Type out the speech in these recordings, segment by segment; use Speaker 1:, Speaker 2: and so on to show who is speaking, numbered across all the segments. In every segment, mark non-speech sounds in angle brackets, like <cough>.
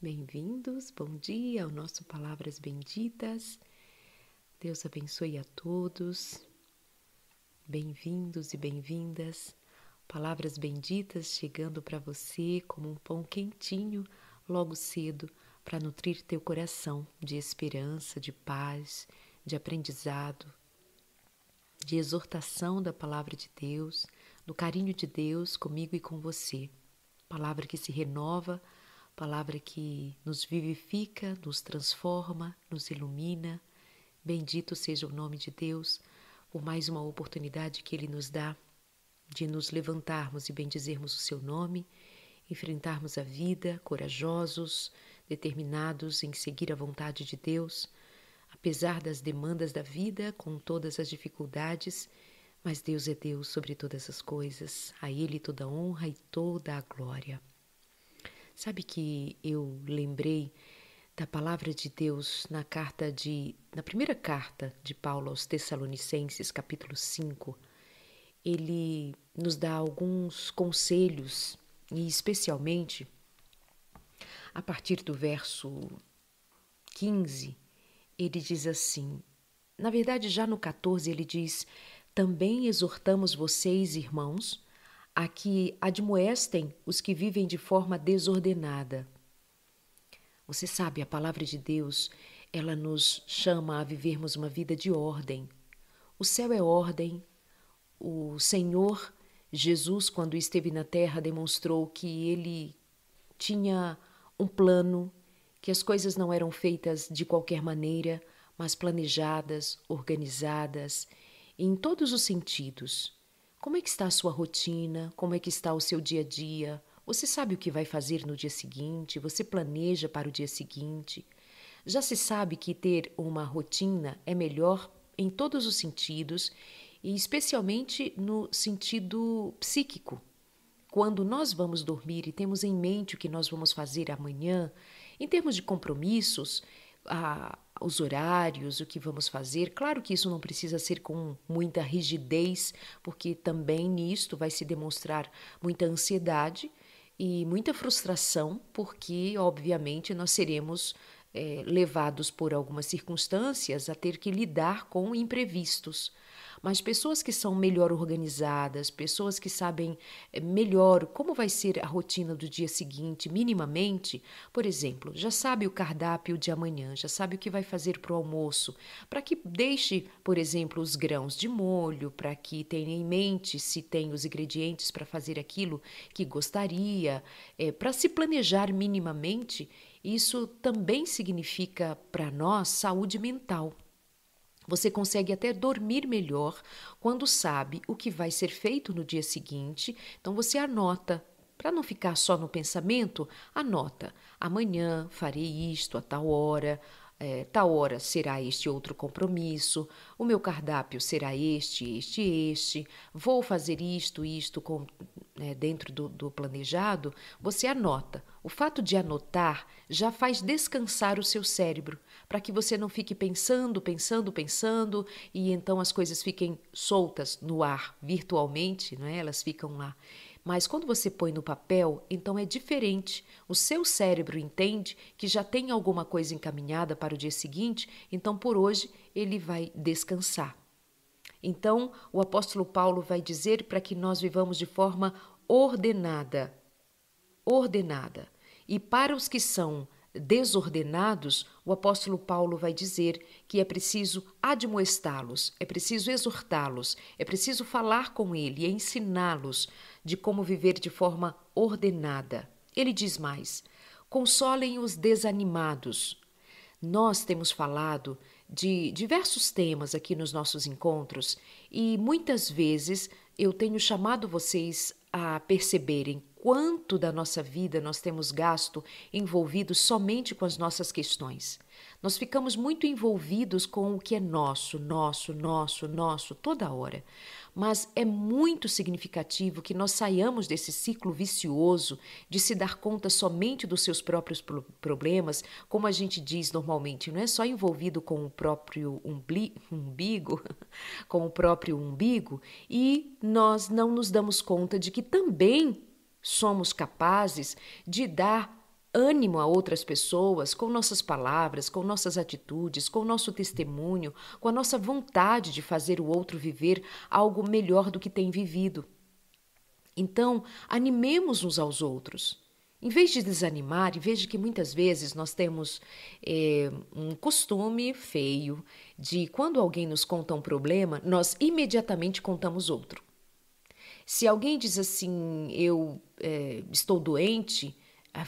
Speaker 1: Bem-vindos, bom dia ao nosso Palavras Benditas. Deus abençoe a todos. Bem-vindos e bem-vindas. Palavras benditas chegando para você como um pão quentinho logo cedo para nutrir teu coração de esperança, de paz, de aprendizado, de exortação da palavra de Deus, do carinho de Deus comigo e com você. Palavra que se renova palavra que nos vivifica, nos transforma, nos ilumina. Bendito seja o nome de Deus por mais uma oportunidade que Ele nos dá de nos levantarmos e bendizermos o Seu nome, enfrentarmos a vida corajosos, determinados em seguir a vontade de Deus, apesar das demandas da vida, com todas as dificuldades. Mas Deus é Deus sobre todas as coisas, a Ele toda a honra e toda a glória. Sabe que eu lembrei da palavra de Deus na carta de na primeira carta de Paulo aos Tessalonicenses, capítulo 5. Ele nos dá alguns conselhos e especialmente a partir do verso 15, ele diz assim: na verdade, já no 14, ele diz: Também exortamos vocês, irmãos, a que admoestem os que vivem de forma desordenada. Você sabe, a palavra de Deus, ela nos chama a vivermos uma vida de ordem. O céu é ordem. O Senhor Jesus, quando esteve na terra, demonstrou que ele tinha um plano, que as coisas não eram feitas de qualquer maneira, mas planejadas, organizadas, em todos os sentidos. Como é que está a sua rotina? Como é que está o seu dia a dia? Você sabe o que vai fazer no dia seguinte? Você planeja para o dia seguinte? Já se sabe que ter uma rotina é melhor em todos os sentidos e especialmente no sentido psíquico. Quando nós vamos dormir e temos em mente o que nós vamos fazer amanhã, em termos de compromissos, a, os horários, o que vamos fazer. Claro que isso não precisa ser com muita rigidez, porque também nisto vai se demonstrar muita ansiedade e muita frustração, porque, obviamente, nós seremos é, levados por algumas circunstâncias a ter que lidar com imprevistos. Mas pessoas que são melhor organizadas, pessoas que sabem eh, melhor como vai ser a rotina do dia seguinte, minimamente, por exemplo, já sabe o cardápio de amanhã, já sabe o que vai fazer para o almoço, para que deixe, por exemplo, os grãos de molho, para que tenha em mente se tem os ingredientes para fazer aquilo que gostaria, é, para se planejar minimamente, isso também significa para nós saúde mental. Você consegue até dormir melhor quando sabe o que vai ser feito no dia seguinte. Então você anota. Para não ficar só no pensamento, anota. Amanhã farei isto a tal hora, é, tal hora será este outro compromisso, o meu cardápio será este, este, este, vou fazer isto, isto com, é, dentro do, do planejado, você anota. O fato de anotar já faz descansar o seu cérebro, para que você não fique pensando, pensando, pensando e então as coisas fiquem soltas no ar virtualmente, não é? Elas ficam lá. Mas quando você põe no papel, então é diferente. O seu cérebro entende que já tem alguma coisa encaminhada para o dia seguinte, então por hoje ele vai descansar. Então, o apóstolo Paulo vai dizer para que nós vivamos de forma ordenada. Ordenada. E para os que são desordenados, o apóstolo Paulo vai dizer que é preciso admoestá-los, é preciso exortá-los, é preciso falar com ele e ensiná-los de como viver de forma ordenada. Ele diz mais: consolem os desanimados. Nós temos falado de diversos temas aqui nos nossos encontros e muitas vezes eu tenho chamado vocês a perceberem quanto da nossa vida nós temos gasto envolvido somente com as nossas questões. Nós ficamos muito envolvidos com o que é nosso, nosso, nosso, nosso, toda hora. Mas é muito significativo que nós saiamos desse ciclo vicioso de se dar conta somente dos seus próprios problemas, como a gente diz normalmente, não é só envolvido com o próprio umbigo, <laughs> com o próprio umbigo, e nós não nos damos conta de que também somos capazes de dar ânimo a outras pessoas com nossas palavras, com nossas atitudes, com nosso testemunho, com a nossa vontade de fazer o outro viver algo melhor do que tem vivido. Então, animemos uns aos outros. Em vez de desanimar, e veja que muitas vezes nós temos é, um costume feio de quando alguém nos conta um problema, nós imediatamente contamos outro. Se alguém diz assim, eu é, estou doente,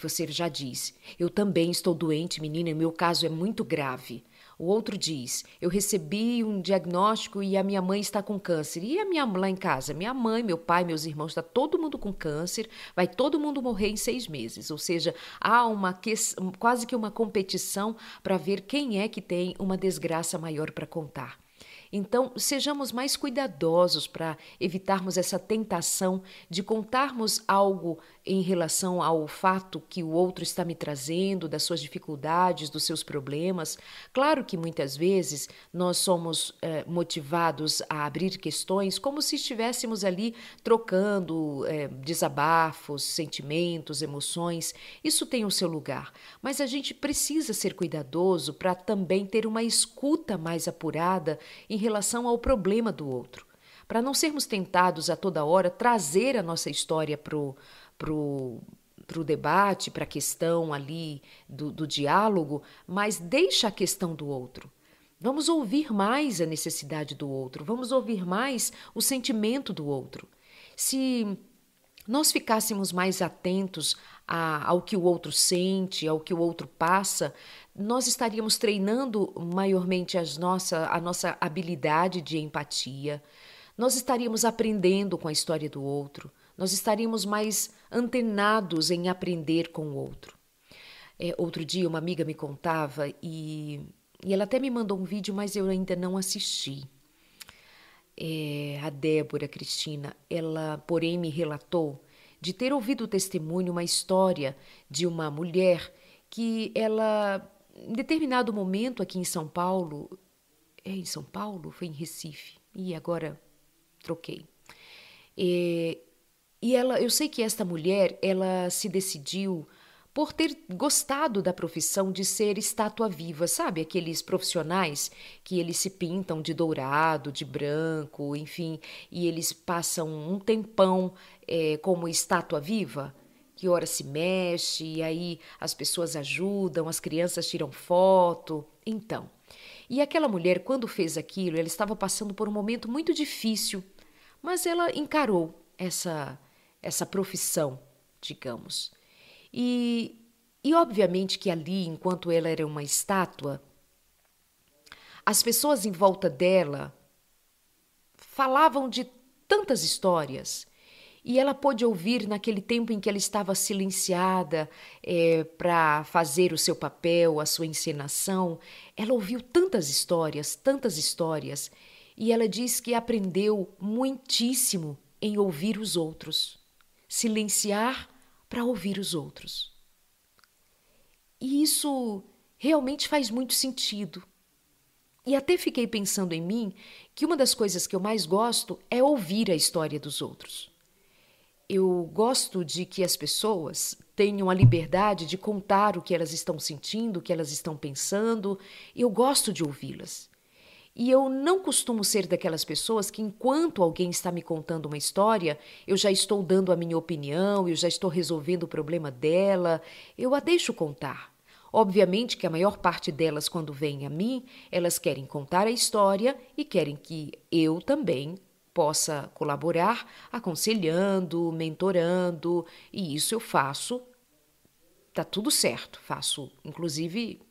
Speaker 1: você já diz, eu também estou doente, menina, e meu caso é muito grave. O outro diz: Eu recebi um diagnóstico e a minha mãe está com câncer. E a minha lá em casa? Minha mãe, meu pai, meus irmãos, está todo mundo com câncer, vai todo mundo morrer em seis meses. Ou seja, há uma quase que uma competição para ver quem é que tem uma desgraça maior para contar. Então, sejamos mais cuidadosos para evitarmos essa tentação de contarmos algo em relação ao fato que o outro está me trazendo, das suas dificuldades, dos seus problemas. Claro que muitas vezes nós somos eh, motivados a abrir questões como se estivéssemos ali trocando eh, desabafos, sentimentos, emoções. Isso tem o seu lugar, mas a gente precisa ser cuidadoso para também ter uma escuta mais apurada em relação ao problema do outro, para não sermos tentados a toda hora trazer a nossa história para o para o debate, para a questão ali do, do diálogo, mas deixa a questão do outro. Vamos ouvir mais a necessidade do outro, vamos ouvir mais o sentimento do outro. Se nós ficássemos mais atentos a, ao que o outro sente, ao que o outro passa, nós estaríamos treinando maiormente as nossa, a nossa habilidade de empatia, nós estaríamos aprendendo com a história do outro, nós estaríamos mais antenados em aprender com o outro. É, outro dia, uma amiga me contava e, e ela até me mandou um vídeo, mas eu ainda não assisti. É, a Débora Cristina, ela, porém, me relatou de ter ouvido o testemunho, uma história de uma mulher que ela, em determinado momento aqui em São Paulo, é em São Paulo? Foi em Recife, e agora troquei. É, e ela, eu sei que esta mulher, ela se decidiu por ter gostado da profissão de ser estátua viva, sabe? Aqueles profissionais que eles se pintam de dourado, de branco, enfim, e eles passam um tempão é, como estátua viva, que hora se mexe, e aí as pessoas ajudam, as crianças tiram foto. Então, e aquela mulher, quando fez aquilo, ela estava passando por um momento muito difícil, mas ela encarou essa essa profissão, digamos. E, e obviamente que ali, enquanto ela era uma estátua, as pessoas em volta dela falavam de tantas histórias. E ela pôde ouvir naquele tempo em que ela estava silenciada é, para fazer o seu papel, a sua encenação. Ela ouviu tantas histórias, tantas histórias. E ela diz que aprendeu muitíssimo em ouvir os outros silenciar para ouvir os outros. E isso realmente faz muito sentido. E até fiquei pensando em mim que uma das coisas que eu mais gosto é ouvir a história dos outros. Eu gosto de que as pessoas tenham a liberdade de contar o que elas estão sentindo, o que elas estão pensando. Eu gosto de ouvi-las. E eu não costumo ser daquelas pessoas que, enquanto alguém está me contando uma história, eu já estou dando a minha opinião, eu já estou resolvendo o problema dela, eu a deixo contar. Obviamente que a maior parte delas, quando vêm a mim, elas querem contar a história e querem que eu também possa colaborar, aconselhando, mentorando, e isso eu faço. Tá tudo certo, faço inclusive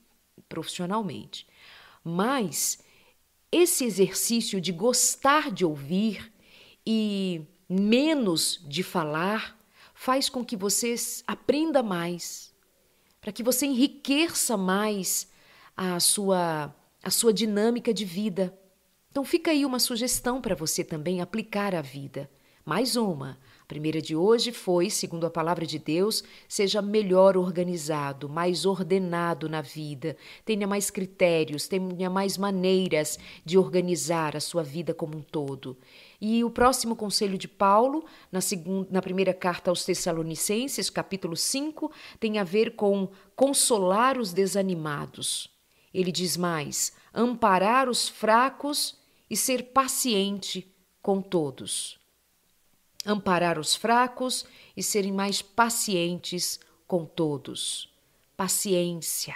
Speaker 1: profissionalmente. Mas esse exercício de gostar de ouvir e menos de falar faz com que você aprenda mais, para que você enriqueça mais a sua a sua dinâmica de vida. Então fica aí uma sugestão para você também aplicar à vida. Mais uma. A primeira de hoje foi, segundo a palavra de Deus, seja melhor organizado, mais ordenado na vida, tenha mais critérios, tenha mais maneiras de organizar a sua vida como um todo. E o próximo conselho de Paulo, na, segunda, na primeira carta aos Tessalonicenses, capítulo 5, tem a ver com consolar os desanimados. Ele diz mais: amparar os fracos e ser paciente com todos amparar os fracos e serem mais pacientes com todos. Paciência.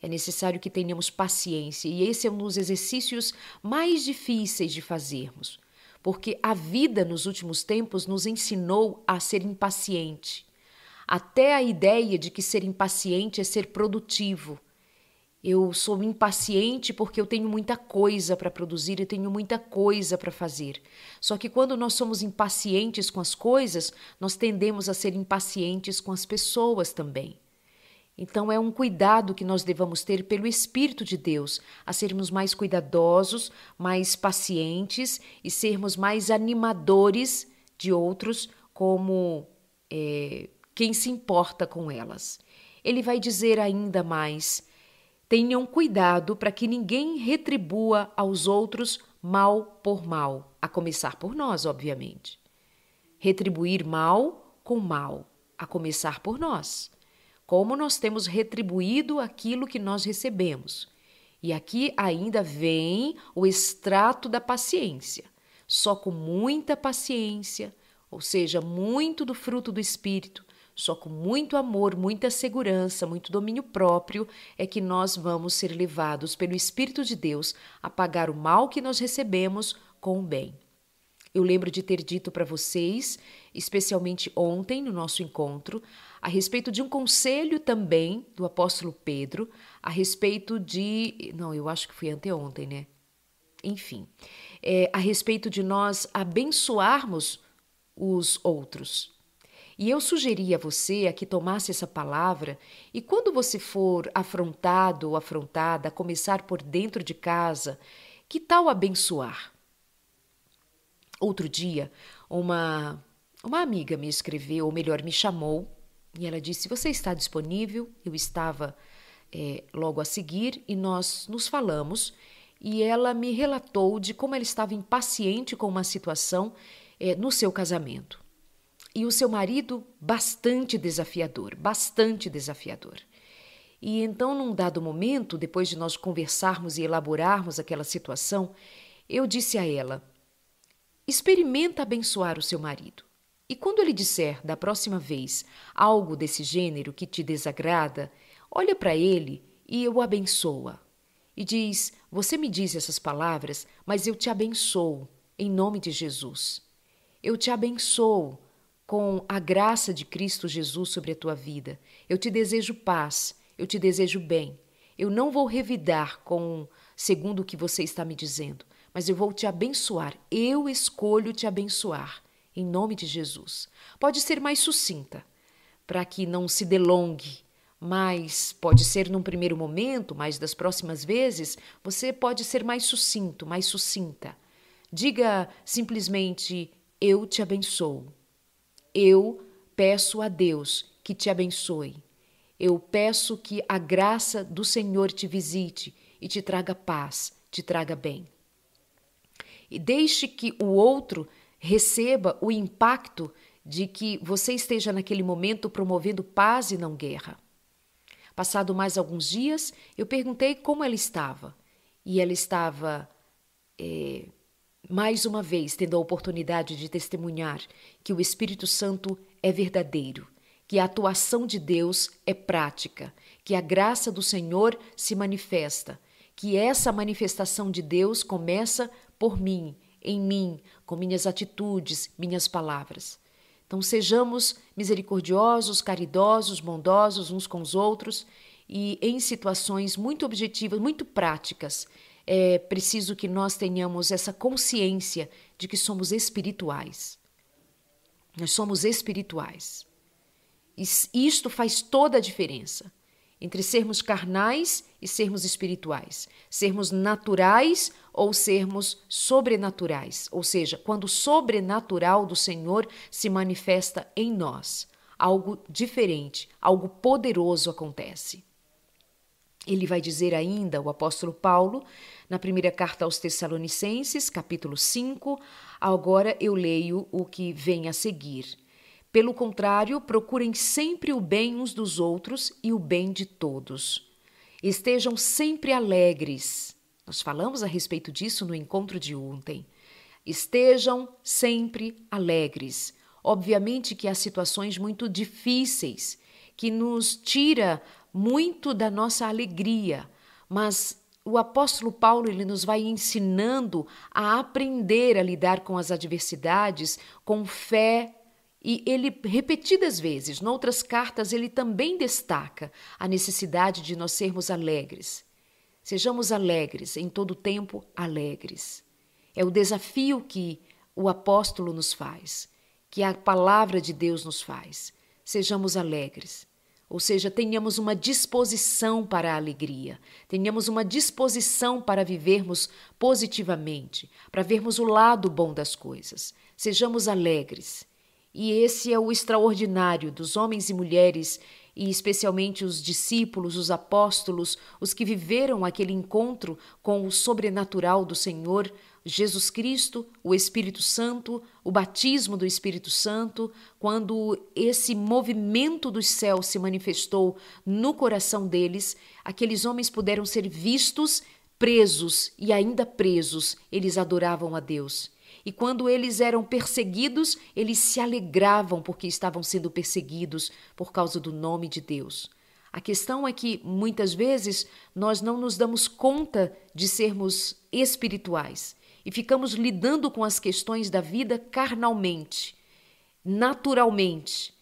Speaker 1: É necessário que tenhamos paciência, e esse é um dos exercícios mais difíceis de fazermos, porque a vida nos últimos tempos nos ensinou a ser impaciente. Até a ideia de que ser impaciente é ser produtivo eu sou impaciente porque eu tenho muita coisa para produzir e tenho muita coisa para fazer. Só que quando nós somos impacientes com as coisas, nós tendemos a ser impacientes com as pessoas também. Então é um cuidado que nós devamos ter pelo Espírito de Deus, a sermos mais cuidadosos, mais pacientes e sermos mais animadores de outros, como é, quem se importa com elas. Ele vai dizer ainda mais Tenham cuidado para que ninguém retribua aos outros mal por mal, a começar por nós, obviamente. Retribuir mal com mal, a começar por nós. Como nós temos retribuído aquilo que nós recebemos. E aqui ainda vem o extrato da paciência. Só com muita paciência, ou seja, muito do fruto do Espírito, só com muito amor, muita segurança, muito domínio próprio é que nós vamos ser levados pelo Espírito de Deus a pagar o mal que nós recebemos com o bem. Eu lembro de ter dito para vocês, especialmente ontem no nosso encontro, a respeito de um conselho também do apóstolo Pedro, a respeito de. Não, eu acho que foi anteontem, né? Enfim, é, a respeito de nós abençoarmos os outros. E eu sugeri a você a que tomasse essa palavra e quando você for afrontado ou afrontada a começar por dentro de casa, que tal abençoar? Outro dia, uma uma amiga me escreveu, ou melhor, me chamou, e ela disse: Você está disponível? Eu estava é, logo a seguir e nós nos falamos. E ela me relatou de como ela estava impaciente com uma situação é, no seu casamento e o seu marido bastante desafiador, bastante desafiador. E então, num dado momento, depois de nós conversarmos e elaborarmos aquela situação, eu disse a ela: experimenta abençoar o seu marido. E quando ele disser da próxima vez algo desse gênero que te desagrada, olha para ele e o abençoa. E diz: Você me diz essas palavras, mas eu te abençoo, em nome de Jesus. Eu te abençoo com a graça de Cristo Jesus sobre a tua vida. Eu te desejo paz, eu te desejo bem. Eu não vou revidar com segundo o que você está me dizendo, mas eu vou te abençoar. Eu escolho te abençoar em nome de Jesus. Pode ser mais sucinta, para que não se delongue, mas pode ser num primeiro momento, mas das próximas vezes você pode ser mais sucinto, mais sucinta. Diga simplesmente: Eu te abençoo. Eu peço a Deus que te abençoe. Eu peço que a graça do Senhor te visite e te traga paz, te traga bem. E deixe que o outro receba o impacto de que você esteja naquele momento promovendo paz e não guerra. Passado mais alguns dias, eu perguntei como ela estava. E ela estava é, mais uma vez tendo a oportunidade de testemunhar que o Espírito Santo é verdadeiro, que a atuação de Deus é prática, que a graça do Senhor se manifesta, que essa manifestação de Deus começa por mim, em mim, com minhas atitudes, minhas palavras. Então sejamos misericordiosos, caridosos, bondosos uns com os outros e em situações muito objetivas, muito práticas, é preciso que nós tenhamos essa consciência de que somos espirituais. Nós somos espirituais. Isto faz toda a diferença. entre sermos carnais e sermos espirituais, sermos naturais ou sermos sobrenaturais, ou seja, quando o sobrenatural do Senhor se manifesta em nós, algo diferente, algo poderoso acontece. Ele vai dizer ainda, o apóstolo Paulo, na primeira carta aos Tessalonicenses, capítulo 5, agora eu leio o que vem a seguir. Pelo contrário, procurem sempre o bem uns dos outros e o bem de todos. Estejam sempre alegres. Nós falamos a respeito disso no encontro de ontem. Estejam sempre alegres. Obviamente que há situações muito difíceis que nos tira muito da nossa alegria, mas o apóstolo Paulo ele nos vai ensinando a aprender a lidar com as adversidades com fé e ele, repetidas vezes, noutras cartas, ele também destaca a necessidade de nós sermos alegres. Sejamos alegres, em todo tempo alegres. É o desafio que o apóstolo nos faz, que a palavra de Deus nos faz. Sejamos alegres. Ou seja, tenhamos uma disposição para a alegria, tenhamos uma disposição para vivermos positivamente, para vermos o lado bom das coisas. Sejamos alegres. E esse é o extraordinário dos homens e mulheres, e especialmente os discípulos, os apóstolos, os que viveram aquele encontro com o sobrenatural do Senhor, Jesus Cristo, o Espírito Santo, o batismo do Espírito Santo, quando esse movimento dos céus se manifestou no coração deles, aqueles homens puderam ser vistos presos e ainda presos, eles adoravam a Deus. E quando eles eram perseguidos, eles se alegravam porque estavam sendo perseguidos por causa do nome de Deus. A questão é que muitas vezes nós não nos damos conta de sermos espirituais e ficamos lidando com as questões da vida carnalmente, naturalmente.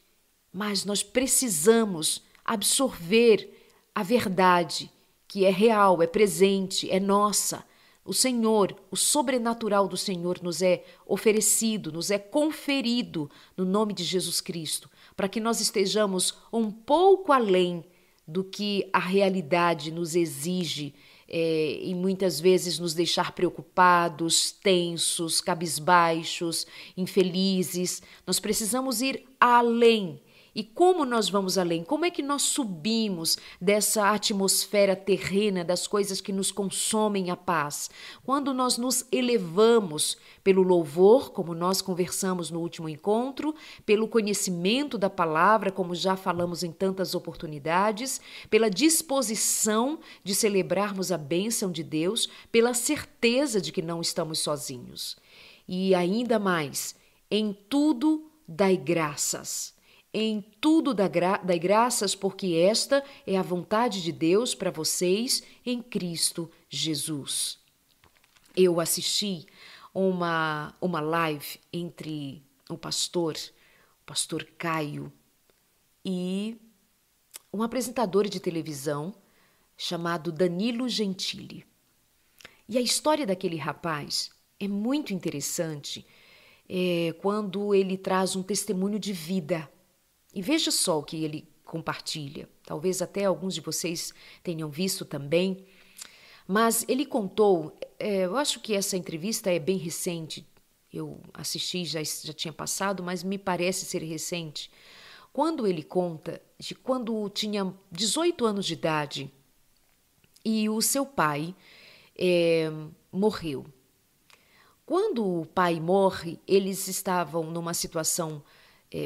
Speaker 1: Mas nós precisamos absorver a verdade que é real, é presente, é nossa o Senhor, o sobrenatural do Senhor nos é oferecido, nos é conferido no nome de Jesus Cristo, para que nós estejamos um pouco além do que a realidade nos exige é, e muitas vezes nos deixar preocupados, tensos, cabisbaixos, infelizes. Nós precisamos ir além e como nós vamos além? Como é que nós subimos dessa atmosfera terrena das coisas que nos consomem a paz? Quando nós nos elevamos pelo louvor, como nós conversamos no último encontro, pelo conhecimento da palavra, como já falamos em tantas oportunidades, pela disposição de celebrarmos a bênção de Deus, pela certeza de que não estamos sozinhos. E ainda mais, em tudo dai graças em tudo dai gra graças, porque esta é a vontade de Deus para vocês em Cristo Jesus. Eu assisti uma, uma live entre o pastor, o pastor Caio, e um apresentador de televisão chamado Danilo Gentili. E a história daquele rapaz é muito interessante é, quando ele traz um testemunho de vida e veja só o que ele compartilha. Talvez até alguns de vocês tenham visto também. Mas ele contou, é, eu acho que essa entrevista é bem recente, eu assisti, já, já tinha passado, mas me parece ser recente. Quando ele conta de quando tinha 18 anos de idade e o seu pai é, morreu. Quando o pai morre, eles estavam numa situação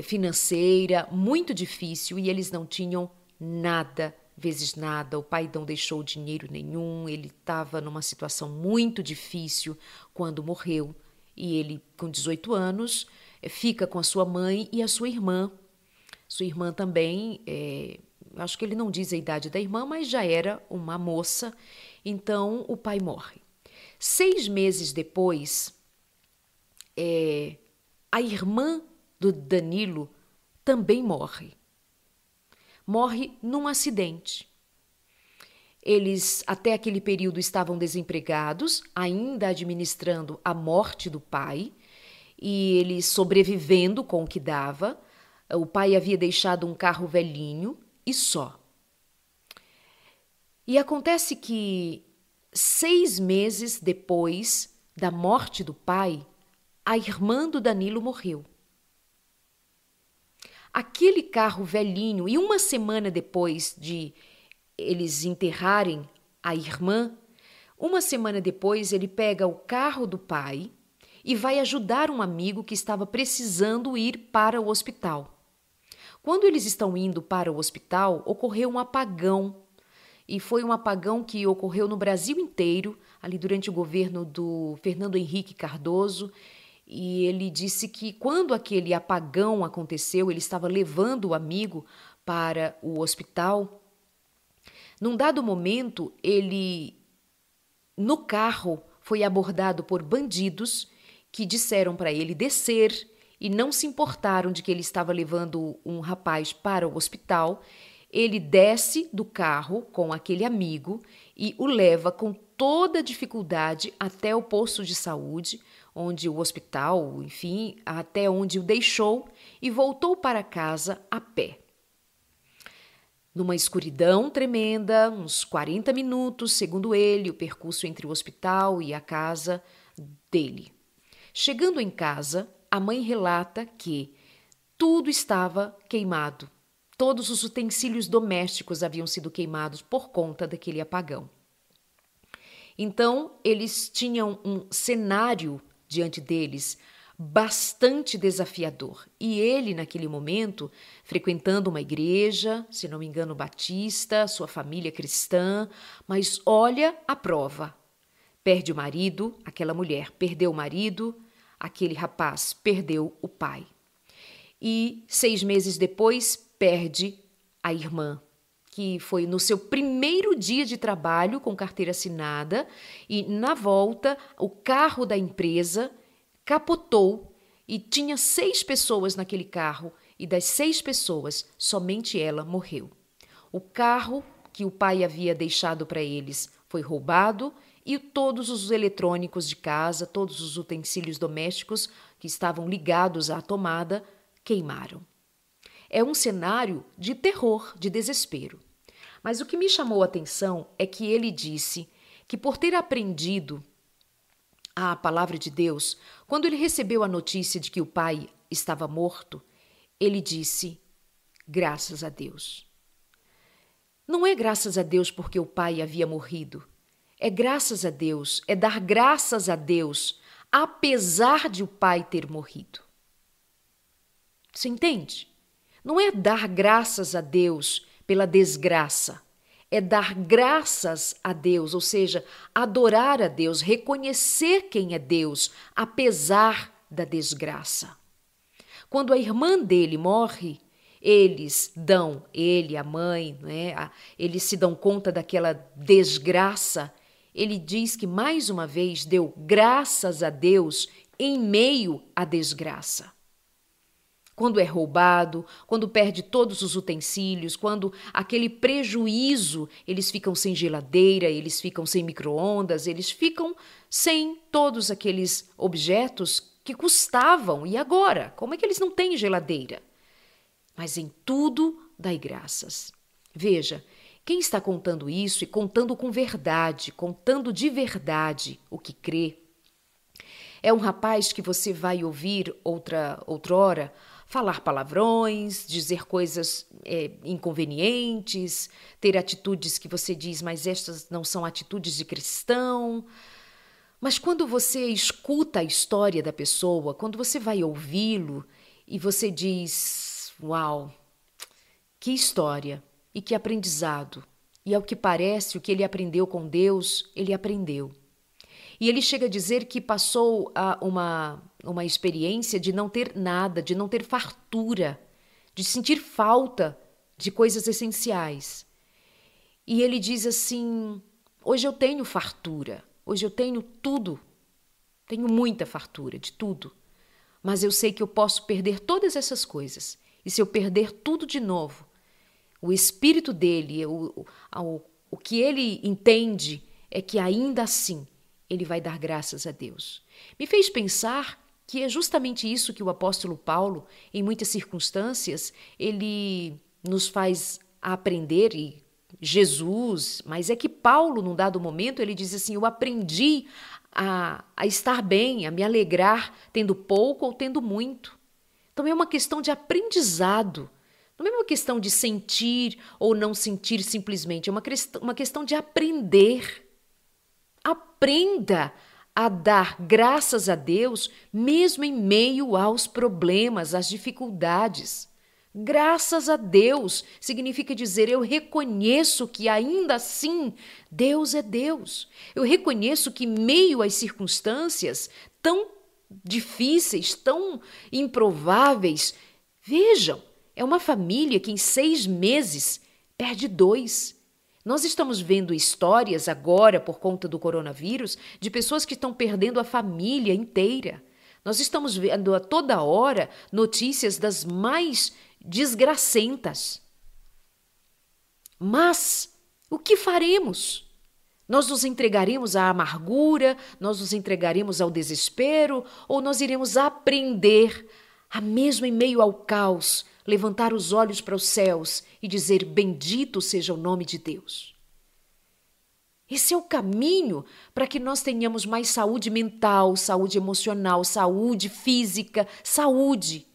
Speaker 1: financeira muito difícil e eles não tinham nada, vezes nada. O pai não deixou dinheiro nenhum, ele estava numa situação muito difícil quando morreu. E ele, com 18 anos, é, fica com a sua mãe e a sua irmã. Sua irmã também, é, acho que ele não diz a idade da irmã, mas já era uma moça. Então o pai morre. Seis meses depois, é, a irmã do Danilo também morre. Morre num acidente. Eles, até aquele período, estavam desempregados, ainda administrando a morte do pai, e eles sobrevivendo com o que dava. O pai havia deixado um carro velhinho e só. E acontece que seis meses depois da morte do pai, a irmã do Danilo morreu. Aquele carro velhinho, e uma semana depois de eles enterrarem a irmã, uma semana depois ele pega o carro do pai e vai ajudar um amigo que estava precisando ir para o hospital. Quando eles estão indo para o hospital, ocorreu um apagão. E foi um apagão que ocorreu no Brasil inteiro, ali durante o governo do Fernando Henrique Cardoso. E ele disse que quando aquele apagão aconteceu, ele estava levando o amigo para o hospital. Num dado momento, ele, no carro, foi abordado por bandidos que disseram para ele descer e não se importaram de que ele estava levando um rapaz para o hospital. Ele desce do carro com aquele amigo e o leva com toda dificuldade até o posto de saúde, onde o hospital, enfim, até onde o deixou e voltou para casa a pé. Numa escuridão tremenda, uns 40 minutos, segundo ele, o percurso entre o hospital e a casa dele. Chegando em casa, a mãe relata que tudo estava queimado. Todos os utensílios domésticos haviam sido queimados por conta daquele apagão. Então, eles tinham um cenário diante deles bastante desafiador. E ele, naquele momento, frequentando uma igreja, se não me engano, batista, sua família cristã, mas olha a prova. Perde o marido, aquela mulher perdeu o marido, aquele rapaz perdeu o pai. E seis meses depois perde a irmã, que foi no seu primeiro dia de trabalho com carteira assinada, e na volta o carro da empresa capotou e tinha seis pessoas naquele carro, e das seis pessoas, somente ela morreu. O carro que o pai havia deixado para eles foi roubado e todos os eletrônicos de casa, todos os utensílios domésticos que estavam ligados à tomada queimaram. É um cenário de terror, de desespero. Mas o que me chamou a atenção é que ele disse que, por ter aprendido a palavra de Deus, quando ele recebeu a notícia de que o pai estava morto, ele disse: Graças a Deus. Não é graças a Deus porque o pai havia morrido, é graças a Deus, é dar graças a Deus, apesar de o pai ter morrido. Você entende? Não é dar graças a Deus pela desgraça, é dar graças a Deus, ou seja, adorar a Deus, reconhecer quem é Deus, apesar da desgraça. Quando a irmã dele morre, eles dão, ele, a mãe, né, eles se dão conta daquela desgraça ele diz que mais uma vez deu graças a Deus em meio à desgraça. Quando é roubado, quando perde todos os utensílios, quando aquele prejuízo, eles ficam sem geladeira, eles ficam sem micro-ondas, eles ficam sem todos aqueles objetos que custavam. E agora? Como é que eles não têm geladeira? Mas em tudo dai graças. Veja, quem está contando isso e contando com verdade, contando de verdade o que crê, é um rapaz que você vai ouvir outra outrora falar palavrões, dizer coisas é, inconvenientes, ter atitudes que você diz, mas estas não são atitudes de cristão. Mas quando você escuta a história da pessoa, quando você vai ouvi-lo e você diz: Uau, que história! e que aprendizado. E ao que parece, o que ele aprendeu com Deus, ele aprendeu. E ele chega a dizer que passou a uma, uma experiência de não ter nada, de não ter fartura, de sentir falta de coisas essenciais. E ele diz assim: hoje eu tenho fartura, hoje eu tenho tudo, tenho muita fartura de tudo, mas eu sei que eu posso perder todas essas coisas. E se eu perder tudo de novo, o espírito dele, o, o, o que ele entende é que ainda assim ele vai dar graças a Deus. Me fez pensar que é justamente isso que o apóstolo Paulo, em muitas circunstâncias, ele nos faz aprender e Jesus, mas é que Paulo, num dado momento, ele diz assim: Eu aprendi a, a estar bem, a me alegrar, tendo pouco ou tendo muito. Então é uma questão de aprendizado. Não é uma questão de sentir ou não sentir simplesmente, é uma, uma questão de aprender. Aprenda a dar graças a Deus, mesmo em meio aos problemas, às dificuldades. Graças a Deus significa dizer eu reconheço que ainda assim Deus é Deus. Eu reconheço que, meio às circunstâncias tão difíceis, tão improváveis, vejam, é uma família que em seis meses perde dois. Nós estamos vendo histórias agora, por conta do coronavírus, de pessoas que estão perdendo a família inteira. Nós estamos vendo a toda hora notícias das mais desgracentas. Mas o que faremos? Nós nos entregaremos à amargura, nós nos entregaremos ao desespero, ou nós iremos aprender a, mesmo em meio ao caos, levantar os olhos para os céus e dizer: Bendito seja o nome de Deus. Esse é o caminho para que nós tenhamos mais saúde mental, saúde emocional, saúde física, saúde.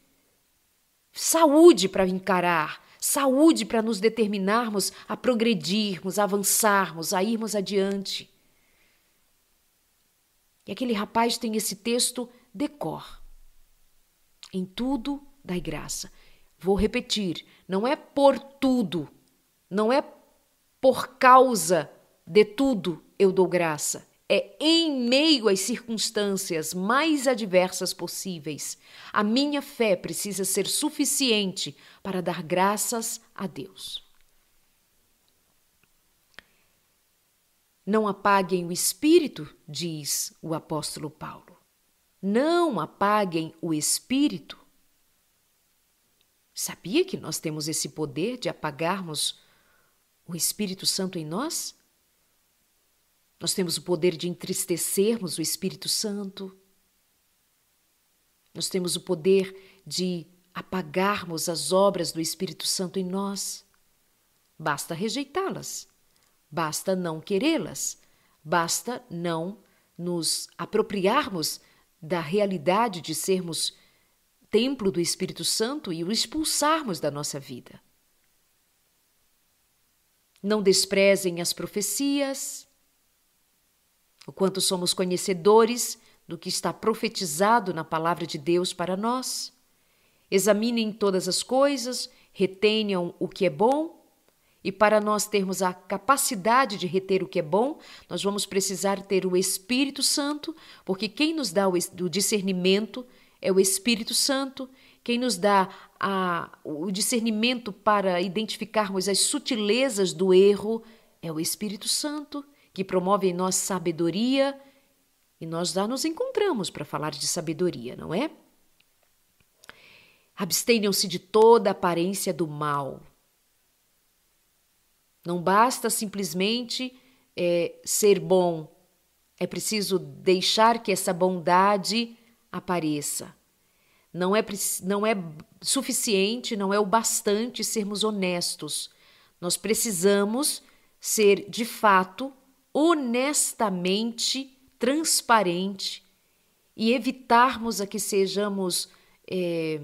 Speaker 1: Saúde para encarar, saúde para nos determinarmos a progredirmos, a avançarmos, a irmos adiante. E aquele rapaz tem esse texto decor. Em tudo dai graça. Vou repetir: não é por tudo, não é por causa de tudo eu dou graça. É em meio às circunstâncias mais adversas possíveis. A minha fé precisa ser suficiente para dar graças a Deus. Não apaguem o espírito, diz o apóstolo Paulo. Não apaguem o espírito. Sabia que nós temos esse poder de apagarmos o Espírito Santo em nós? Nós temos o poder de entristecermos o Espírito Santo. Nós temos o poder de apagarmos as obras do Espírito Santo em nós. Basta rejeitá-las, basta não querê-las, basta não nos apropriarmos da realidade de sermos templo do Espírito Santo e o expulsarmos da nossa vida. Não desprezem as profecias, o quanto somos conhecedores do que está profetizado na palavra de Deus para nós. Examinem todas as coisas, retenham o que é bom, e para nós termos a capacidade de reter o que é bom, nós vamos precisar ter o Espírito Santo, porque quem nos dá o discernimento é o Espírito Santo quem nos dá a, o discernimento para identificarmos as sutilezas do erro é o Espírito Santo, que promove em nós sabedoria, e nós já nos encontramos para falar de sabedoria, não é? Abstenham-se de toda aparência do mal. Não basta simplesmente é, ser bom, é preciso deixar que essa bondade apareça. Não é, não é suficiente, não é o bastante sermos honestos. Nós precisamos ser, de fato, honestamente transparente e evitarmos a que sejamos é,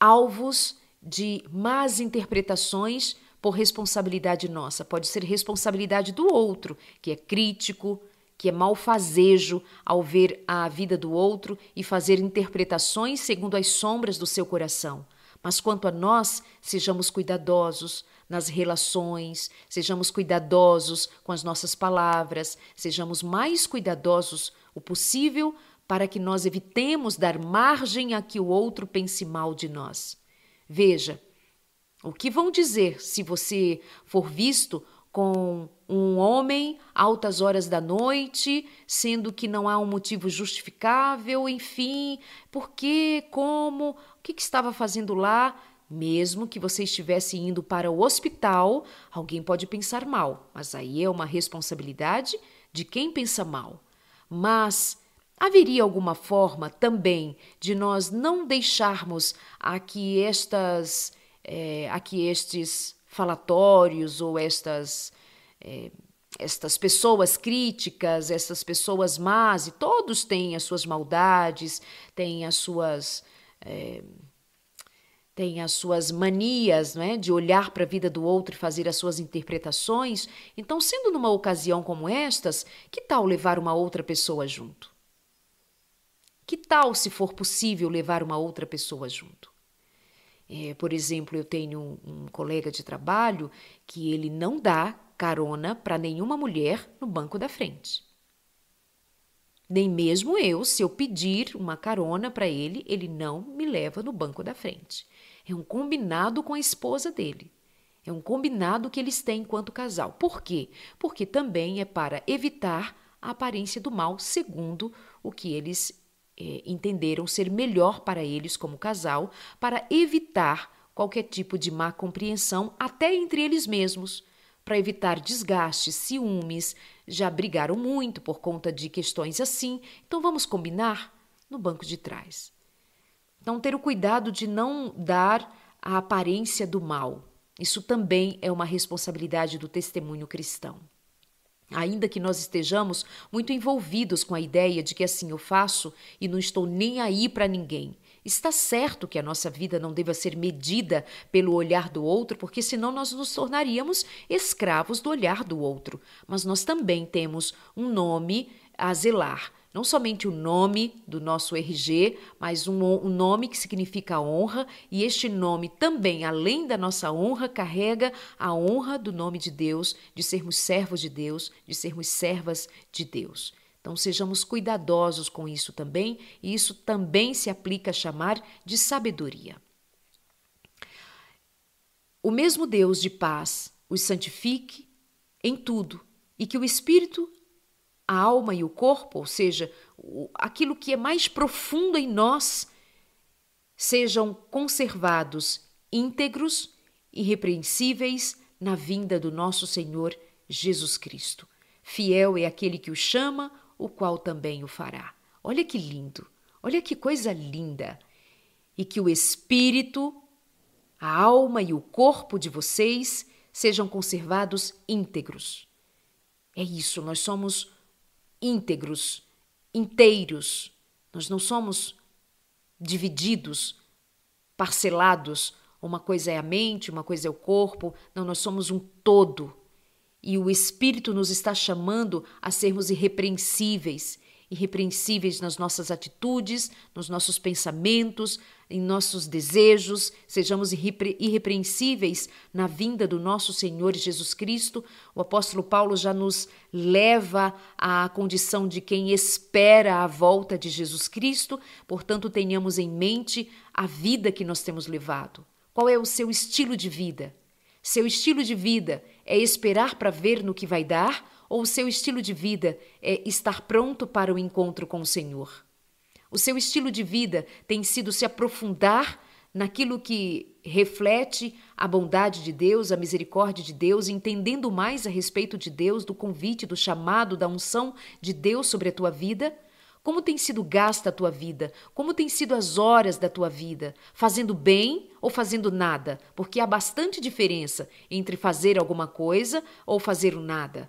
Speaker 1: alvos de más interpretações por responsabilidade nossa. Pode ser responsabilidade do outro, que é crítico, que é malfazejo ao ver a vida do outro e fazer interpretações segundo as sombras do seu coração. Mas quanto a nós, sejamos cuidadosos nas relações, sejamos cuidadosos com as nossas palavras, sejamos mais cuidadosos o possível para que nós evitemos dar margem a que o outro pense mal de nós. Veja, o que vão dizer se você for visto com um homem altas horas da noite, sendo que não há um motivo justificável, enfim, por quê, como, o que, que estava fazendo lá? Mesmo que você estivesse indo para o hospital, alguém pode pensar mal, mas aí é uma responsabilidade de quem pensa mal. Mas haveria alguma forma também de nós não deixarmos a que estas, é, a que estes falatórios ou estas. É, estas pessoas críticas, essas pessoas más, e todos têm as suas maldades, têm as suas. É, têm as suas manias né, de olhar para a vida do outro e fazer as suas interpretações. Então, sendo numa ocasião como estas, que tal levar uma outra pessoa junto? Que tal, se for possível, levar uma outra pessoa junto? É, por exemplo, eu tenho um, um colega de trabalho que ele não dá carona para nenhuma mulher no banco da frente. Nem mesmo eu, se eu pedir uma carona para ele, ele não me leva no banco da frente. É um combinado com a esposa dele. É um combinado que eles têm enquanto casal. Por quê? Porque também é para evitar a aparência do mal, segundo o que eles é, entenderam ser melhor para eles como casal, para evitar qualquer tipo de má compreensão, até entre eles mesmos, para evitar desgastes, ciúmes. Já brigaram muito por conta de questões assim, então vamos combinar no banco de trás. Então, ter o cuidado de não dar a aparência do mal. Isso também é uma responsabilidade do testemunho cristão. Ainda que nós estejamos muito envolvidos com a ideia de que assim eu faço e não estou nem aí para ninguém, está certo que a nossa vida não deva ser medida pelo olhar do outro, porque senão nós nos tornaríamos escravos do olhar do outro. Mas nós também temos um nome a zelar não somente o nome do nosso RG, mas um, um, nome que significa honra, e este nome também, além da nossa honra, carrega a honra do nome de Deus, de sermos servos de Deus, de sermos servas de Deus. Então sejamos cuidadosos com isso também, e isso também se aplica a chamar de sabedoria. O mesmo Deus de paz os santifique em tudo, e que o Espírito a alma e o corpo, ou seja, aquilo que é mais profundo em nós, sejam conservados íntegros, irrepreensíveis na vinda do nosso Senhor Jesus Cristo. Fiel é aquele que o chama, o qual também o fará. Olha que lindo, olha que coisa linda! E que o espírito, a alma e o corpo de vocês sejam conservados íntegros. É isso, nós somos íntegros, inteiros. Nós não somos divididos, parcelados. Uma coisa é a mente, uma coisa é o corpo. Não, nós somos um todo. E o Espírito nos está chamando a sermos irrepreensíveis irrepreensíveis nas nossas atitudes, nos nossos pensamentos, em nossos desejos, sejamos irrepre irrepreensíveis na vinda do nosso Senhor Jesus Cristo. O apóstolo Paulo já nos leva à condição de quem espera a volta de Jesus Cristo, portanto, tenhamos em mente a vida que nós temos levado. Qual é o seu estilo de vida? Seu estilo de vida é esperar para ver no que vai dar ou o seu estilo de vida é estar pronto para o encontro com o Senhor? O seu estilo de vida tem sido se aprofundar naquilo que reflete a bondade de Deus, a misericórdia de Deus, entendendo mais a respeito de Deus, do convite, do chamado, da unção de Deus sobre a tua vida? Como tem sido gasta a tua vida? Como tem sido as horas da tua vida? Fazendo bem ou fazendo nada? Porque há bastante diferença entre fazer alguma coisa ou fazer nada.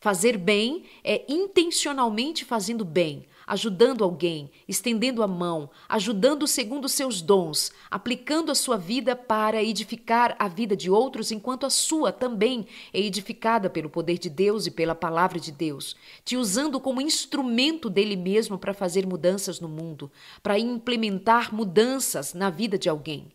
Speaker 1: Fazer bem é intencionalmente fazendo bem, ajudando alguém, estendendo a mão, ajudando segundo seus dons, aplicando a sua vida para edificar a vida de outros, enquanto a sua também é edificada pelo poder de Deus e pela palavra de Deus, te usando como instrumento dele mesmo para fazer mudanças no mundo, para implementar mudanças na vida de alguém.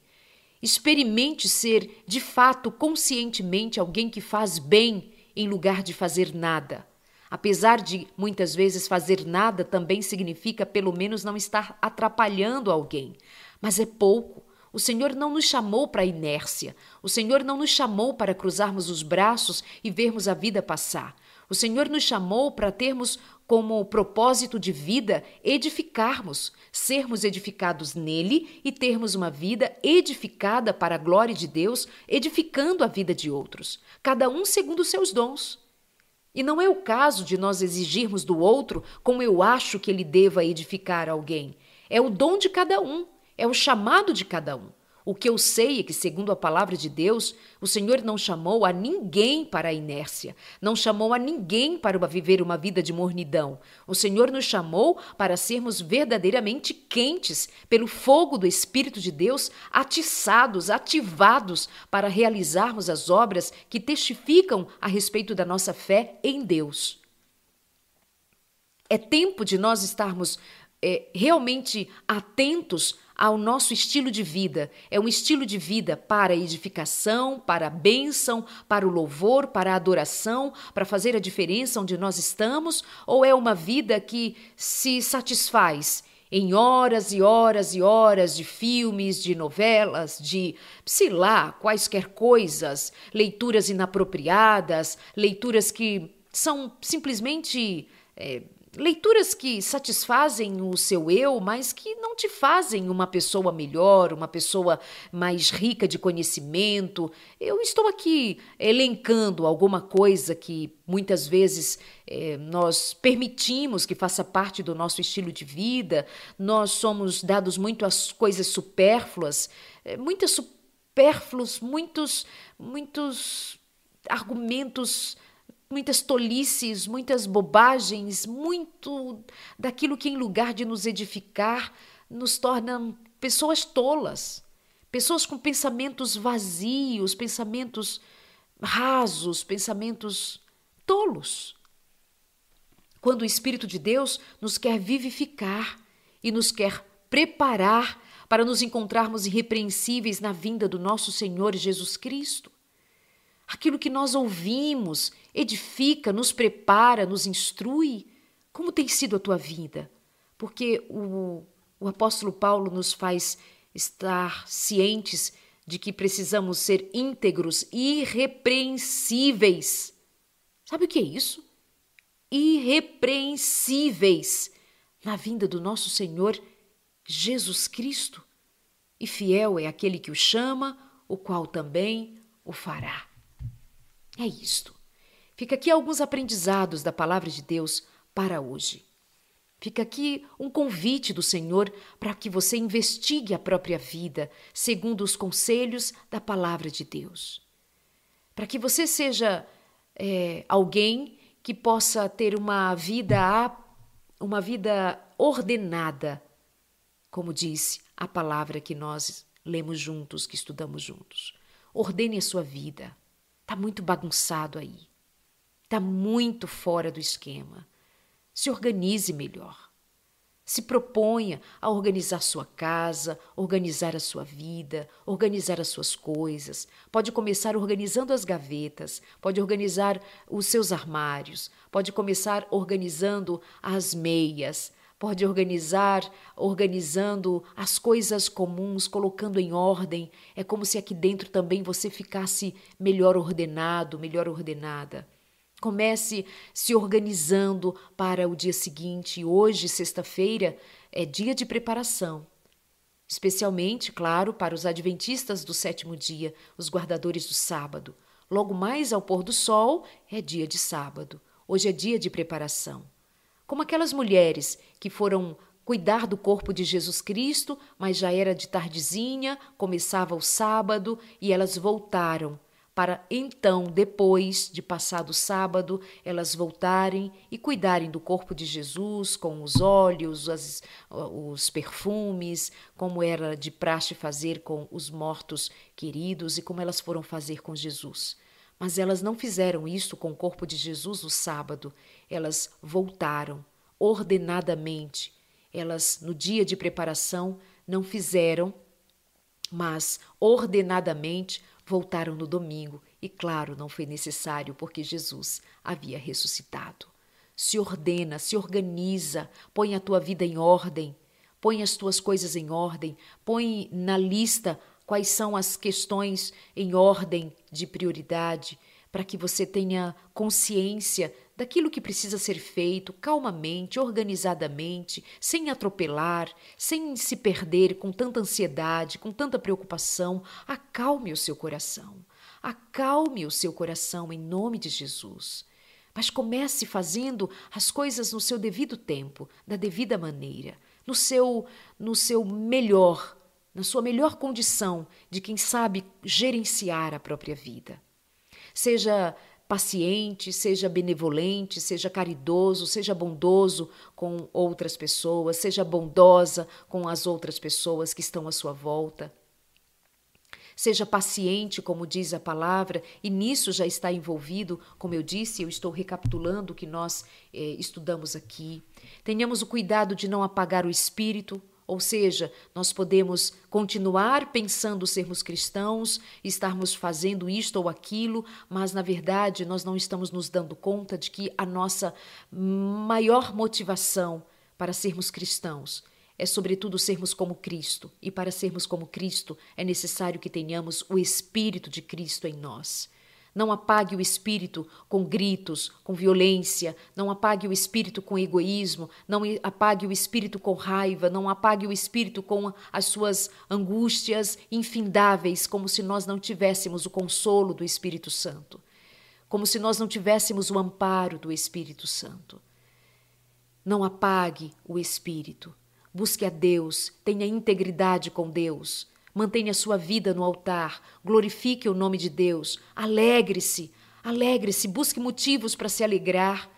Speaker 1: Experimente ser, de fato, conscientemente alguém que faz bem em lugar de fazer nada. Apesar de muitas vezes fazer nada também significa pelo menos não estar atrapalhando alguém, mas é pouco. O Senhor não nos chamou para a inércia. O Senhor não nos chamou para cruzarmos os braços e vermos a vida passar. O Senhor nos chamou para termos como propósito de vida edificarmos, sermos edificados nele e termos uma vida edificada para a glória de Deus, edificando a vida de outros, cada um segundo os seus dons. E não é o caso de nós exigirmos do outro como eu acho que ele deva edificar alguém. É o dom de cada um, é o chamado de cada um. O que eu sei é que, segundo a palavra de Deus, o Senhor não chamou a ninguém para a inércia, não chamou a ninguém para viver uma vida de mornidão. O Senhor nos chamou para sermos verdadeiramente quentes pelo fogo do Espírito de Deus, atiçados, ativados para realizarmos as obras que testificam a respeito da nossa fé em Deus. É tempo de nós estarmos é, realmente atentos ao nosso estilo de vida. É um estilo de vida para edificação, para a bênção, para o louvor, para a adoração, para fazer a diferença onde nós estamos? Ou é uma vida que se satisfaz em horas e horas e horas de filmes, de novelas, de, sei lá, quaisquer coisas, leituras inapropriadas, leituras que são simplesmente. É, Leituras que satisfazem o seu eu, mas que não te fazem uma pessoa melhor, uma pessoa mais rica de conhecimento. Eu estou aqui elencando alguma coisa que muitas vezes eh, nós permitimos que faça parte do nosso estilo de vida, nós somos dados muito às coisas supérfluas, eh, muitas supérfluos, muitos, muitos argumentos muitas tolices, muitas bobagens, muito daquilo que, em lugar de nos edificar, nos torna pessoas tolas, pessoas com pensamentos vazios, pensamentos rasos, pensamentos tolos. Quando o Espírito de Deus nos quer vivificar e nos quer preparar para nos encontrarmos irrepreensíveis na vinda do nosso Senhor Jesus Cristo. Aquilo que nós ouvimos edifica, nos prepara, nos instrui. Como tem sido a tua vida? Porque o, o apóstolo Paulo nos faz estar cientes de que precisamos ser íntegros, irrepreensíveis. Sabe o que é isso? Irrepreensíveis na vinda do nosso Senhor Jesus Cristo. E fiel é aquele que o chama, o qual também o fará. É isto. Fica aqui alguns aprendizados da palavra de Deus para hoje. Fica aqui um convite do Senhor para que você investigue a própria vida segundo os conselhos da palavra de Deus. Para que você seja é, alguém que possa ter uma vida uma vida ordenada, como disse a palavra que nós lemos juntos, que estudamos juntos. Ordene a sua vida. Está muito bagunçado aí. Está muito fora do esquema. Se organize melhor. Se proponha a organizar sua casa, organizar a sua vida, organizar as suas coisas. Pode começar organizando as gavetas, pode organizar os seus armários, pode começar organizando as meias, pode organizar, organizando as coisas comuns, colocando em ordem. É como se aqui dentro também você ficasse melhor ordenado, melhor ordenada. Comece se organizando para o dia seguinte. Hoje, sexta-feira, é dia de preparação. Especialmente, claro, para os adventistas do sétimo dia, os guardadores do sábado. Logo mais ao pôr do sol é dia de sábado. Hoje é dia de preparação como aquelas mulheres que foram cuidar do corpo de Jesus Cristo, mas já era de tardezinha, começava o sábado e elas voltaram para então, depois de passado o sábado, elas voltarem e cuidarem do corpo de Jesus com os óleos, as, os perfumes, como era de praxe fazer com os mortos queridos e como elas foram fazer com Jesus. Mas elas não fizeram isso com o corpo de Jesus no sábado, elas voltaram ordenadamente. Elas, no dia de preparação, não fizeram, mas ordenadamente voltaram no domingo. E claro, não foi necessário, porque Jesus havia ressuscitado. Se ordena, se organiza, põe a tua vida em ordem, põe as tuas coisas em ordem, põe na lista quais são as questões em ordem de prioridade, para que você tenha consciência daquilo que precisa ser feito calmamente, organizadamente, sem atropelar, sem se perder com tanta ansiedade, com tanta preocupação. Acalme o seu coração. Acalme o seu coração em nome de Jesus. Mas comece fazendo as coisas no seu devido tempo, da devida maneira, no seu no seu melhor, na sua melhor condição de quem sabe gerenciar a própria vida. Seja paciente, seja benevolente, seja caridoso, seja bondoso com outras pessoas, seja bondosa com as outras pessoas que estão à sua volta. Seja paciente, como diz a palavra, e nisso já está envolvido, como eu disse, eu estou recapitulando o que nós eh, estudamos aqui. Tenhamos o cuidado de não apagar o espírito, ou seja, nós podemos continuar pensando sermos cristãos, estarmos fazendo isto ou aquilo, mas na verdade nós não estamos nos dando conta de que a nossa maior motivação para sermos cristãos é, sobretudo, sermos como Cristo. E para sermos como Cristo, é necessário que tenhamos o Espírito de Cristo em nós. Não apague o espírito com gritos, com violência, não apague o espírito com egoísmo, não apague o espírito com raiva, não apague o espírito com as suas angústias infindáveis, como se nós não tivéssemos o consolo do Espírito Santo, como se nós não tivéssemos o amparo do Espírito Santo. Não apague o espírito. Busque a Deus, tenha integridade com Deus. Mantenha sua vida no altar, glorifique o nome de Deus, alegre-se, alegre-se, busque motivos para se alegrar.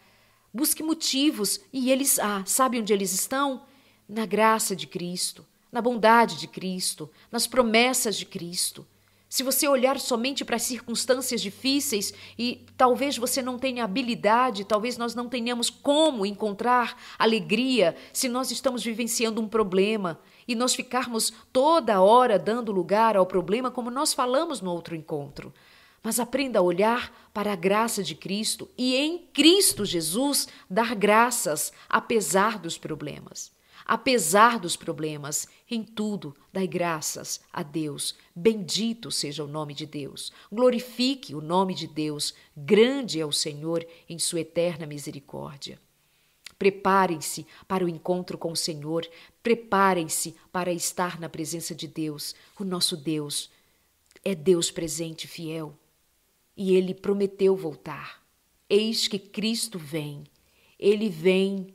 Speaker 1: Busque motivos e eles, ah, sabe onde eles estão? Na graça de Cristo, na bondade de Cristo, nas promessas de Cristo. Se você olhar somente para as circunstâncias difíceis e talvez você não tenha habilidade, talvez nós não tenhamos como encontrar alegria se nós estamos vivenciando um problema e nós ficarmos toda hora dando lugar ao problema, como nós falamos no outro encontro. Mas aprenda a olhar para a graça de Cristo e em Cristo Jesus dar graças apesar dos problemas. Apesar dos problemas, em tudo, dai graças a Deus. Bendito seja o nome de Deus. Glorifique o nome de Deus. Grande é o Senhor em sua eterna misericórdia. Preparem-se para o encontro com o Senhor. Preparem-se para estar na presença de Deus. O nosso Deus é Deus presente fiel. E ele prometeu voltar. Eis que Cristo vem. Ele vem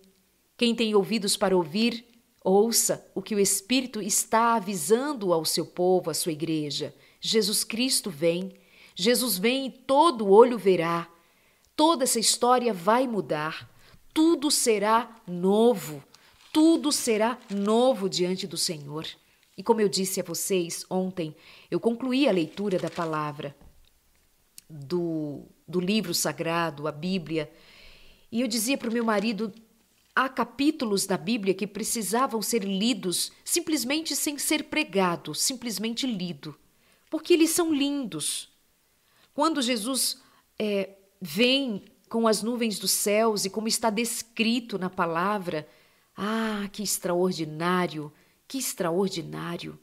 Speaker 1: quem tem ouvidos para ouvir, ouça o que o Espírito está avisando ao seu povo, à sua igreja. Jesus Cristo vem. Jesus vem e todo olho verá. Toda essa história vai mudar. Tudo será novo. Tudo será novo diante do Senhor. E como eu disse a vocês ontem, eu concluí a leitura da palavra do, do livro sagrado, a Bíblia, e eu dizia para o meu marido: Há capítulos da Bíblia que precisavam ser lidos simplesmente sem ser pregado, simplesmente lido, porque eles são lindos. Quando Jesus é, vem com as nuvens dos céus e como está descrito na palavra, ah, que extraordinário, que extraordinário!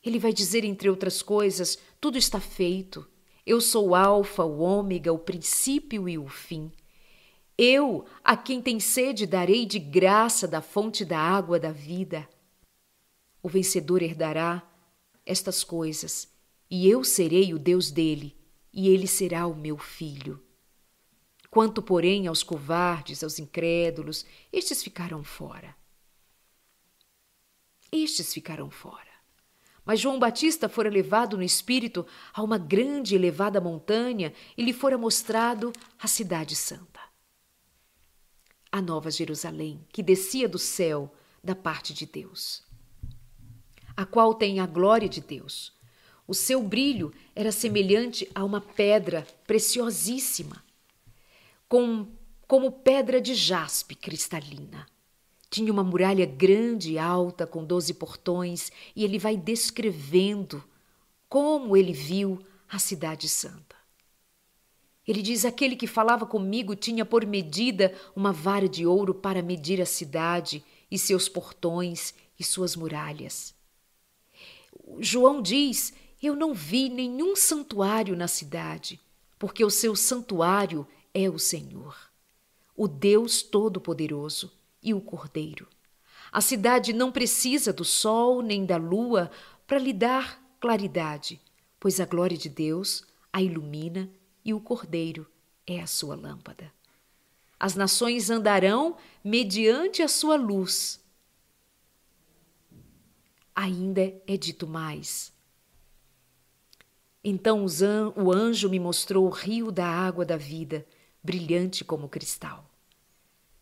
Speaker 1: Ele vai dizer, entre outras coisas, tudo está feito. Eu sou o Alfa, o Ômega, o princípio e o fim. Eu, a quem tem sede, darei de graça da fonte da água da vida. O vencedor herdará estas coisas, e eu serei o Deus dele, e ele será o meu filho. Quanto, porém, aos covardes, aos incrédulos, estes ficarão fora. Estes ficarão fora. Mas João Batista fora levado no espírito a uma grande e elevada montanha e lhe fora mostrado a cidade santa a Nova Jerusalém, que descia do céu da parte de Deus, a qual tem a glória de Deus. O seu brilho era semelhante a uma pedra preciosíssima, com, como pedra de jaspe cristalina. Tinha uma muralha grande e alta, com doze portões, e ele vai descrevendo como ele viu a Cidade Santa. Ele diz: Aquele que falava comigo tinha por medida uma vara de ouro para medir a cidade e seus portões e suas muralhas. João diz: Eu não vi nenhum santuário na cidade, porque o seu santuário é o Senhor, o Deus Todo-Poderoso e o Cordeiro. A cidade não precisa do sol nem da lua para lhe dar claridade, pois a glória de Deus a ilumina e o cordeiro é a sua lâmpada. As nações andarão mediante a sua luz. ainda é dito mais. Então o anjo me mostrou o rio da água da vida, brilhante como cristal,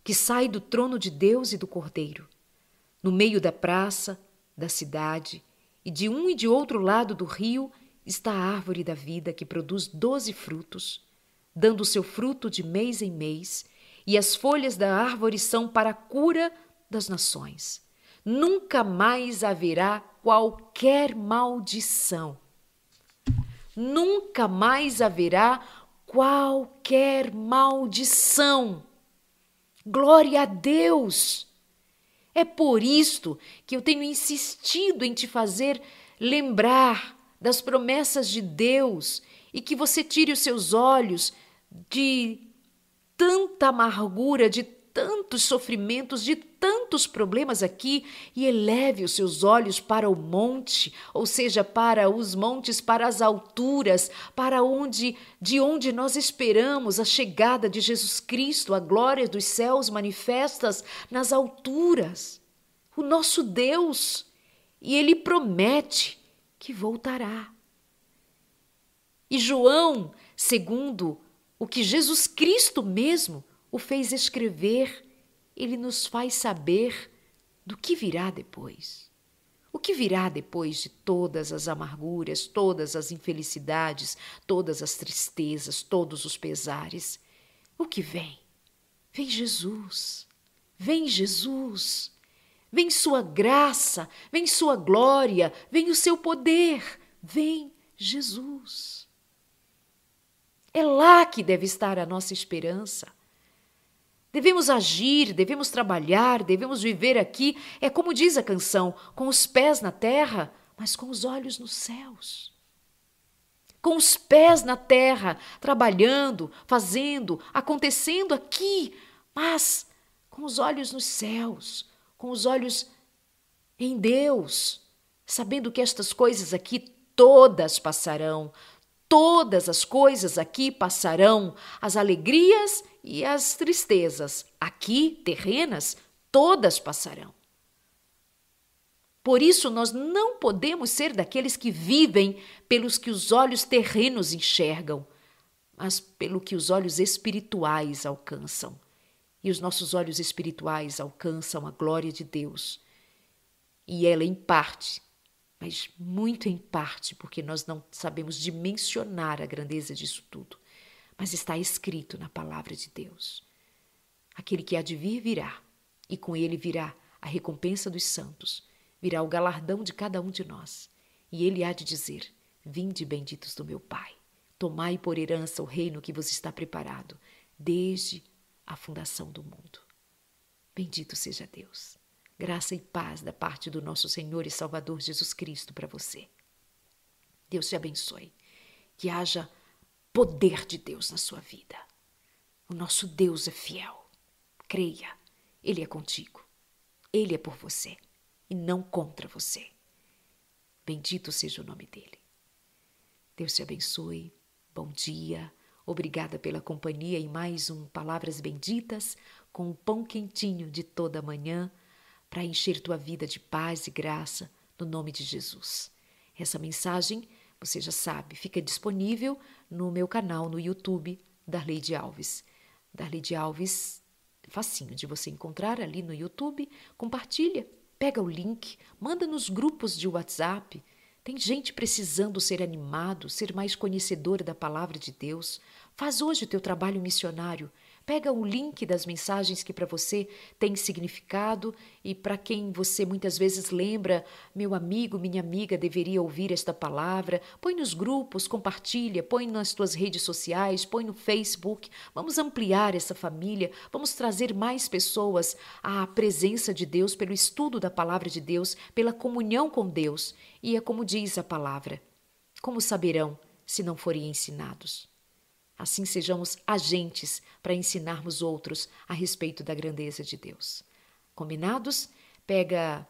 Speaker 1: que sai do trono de Deus e do Cordeiro. No meio da praça, da cidade, e de um e de outro lado do rio está a árvore da vida que produz doze frutos, dando seu fruto de mês em mês, e as folhas da árvore são para a cura das nações. Nunca mais haverá qualquer maldição. Nunca mais haverá qualquer maldição. Glória a Deus! É por isto que eu tenho insistido em te fazer lembrar das promessas de Deus e que você tire os seus olhos de tanta amargura, de tantos sofrimentos, de tantos problemas aqui e eleve os seus olhos para o monte, ou seja, para os montes, para as alturas, para onde de onde nós esperamos a chegada de Jesus Cristo, a glória dos céus manifestas nas alturas. O nosso Deus, e ele promete que voltará. E João, segundo o que Jesus Cristo mesmo o fez escrever, ele nos faz saber do que virá depois. O que virá depois de todas as amarguras, todas as infelicidades, todas as tristezas, todos os pesares? O que vem? Vem Jesus. Vem Jesus. Vem Sua graça, vem Sua glória, vem o seu poder. Vem Jesus. É lá que deve estar a nossa esperança. Devemos agir, devemos trabalhar, devemos viver aqui, é como diz a canção, com os pés na terra, mas com os olhos nos céus. Com os pés na terra, trabalhando, fazendo, acontecendo aqui, mas com os olhos nos céus, com os olhos em Deus, sabendo que estas coisas aqui todas passarão, todas as coisas aqui passarão, as alegrias e as tristezas, aqui terrenas, todas passarão. Por isso, nós não podemos ser daqueles que vivem pelos que os olhos terrenos enxergam, mas pelo que os olhos espirituais alcançam. E os nossos olhos espirituais alcançam a glória de Deus. E ela, em parte, mas muito em parte, porque nós não sabemos dimensionar a grandeza disso tudo mas está escrito na palavra de Deus. Aquele que há de vir virá, e com ele virá a recompensa dos santos, virá o galardão de cada um de nós. E ele há de dizer: Vinde, benditos do meu Pai, tomai por herança o reino que vos está preparado desde a fundação do mundo. Bendito seja Deus. Graça e paz da parte do nosso Senhor e Salvador Jesus Cristo para você. Deus te abençoe. Que haja poder de Deus na sua vida. O nosso Deus é fiel. Creia, Ele é contigo. Ele é por você e não contra você. Bendito seja o nome dele. Deus te abençoe. Bom dia. Obrigada pela companhia em mais um Palavras Benditas com um pão quentinho de toda manhã para encher tua vida de paz e graça no nome de Jesus. Essa mensagem você já sabe, fica disponível no meu canal no YouTube, Darleide Alves. Darleide Alves, facinho de você encontrar ali no YouTube. Compartilha, pega o link, manda nos grupos de WhatsApp. Tem gente precisando ser animado, ser mais conhecedor da palavra de Deus. Faz hoje o teu trabalho missionário. Pega o link das mensagens que para você tem significado e para quem você muitas vezes lembra, meu amigo, minha amiga deveria ouvir esta palavra. Põe nos grupos, compartilha, põe nas tuas redes sociais, põe no Facebook. Vamos ampliar essa família, vamos trazer mais pessoas à presença de Deus pelo estudo da palavra de Deus, pela comunhão com Deus. E é como diz a palavra: como saberão se não forem ensinados? Assim sejamos agentes para ensinarmos outros a respeito da grandeza de Deus. Combinados? Pega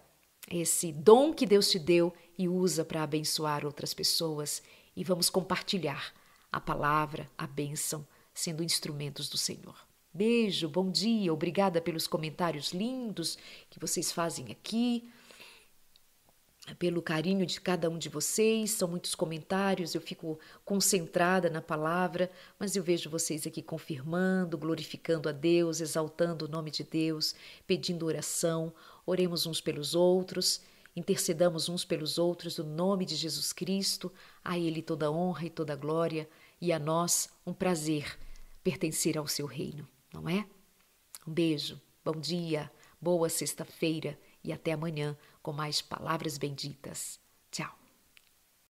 Speaker 1: esse dom que Deus te deu e usa para abençoar outras pessoas e vamos compartilhar a palavra, a bênção, sendo instrumentos do Senhor. Beijo, bom dia, obrigada pelos comentários lindos que vocês fazem aqui. Pelo carinho de cada um de vocês. São muitos comentários, eu fico concentrada na palavra, mas eu vejo vocês aqui confirmando, glorificando a Deus, exaltando o nome de Deus, pedindo oração. Oremos uns pelos outros, intercedamos uns pelos outros no nome de Jesus Cristo. A Ele toda honra e toda glória, e a nós um prazer pertencer ao seu reino, não é? Um beijo, bom dia, boa sexta-feira e até amanhã com mais palavras benditas.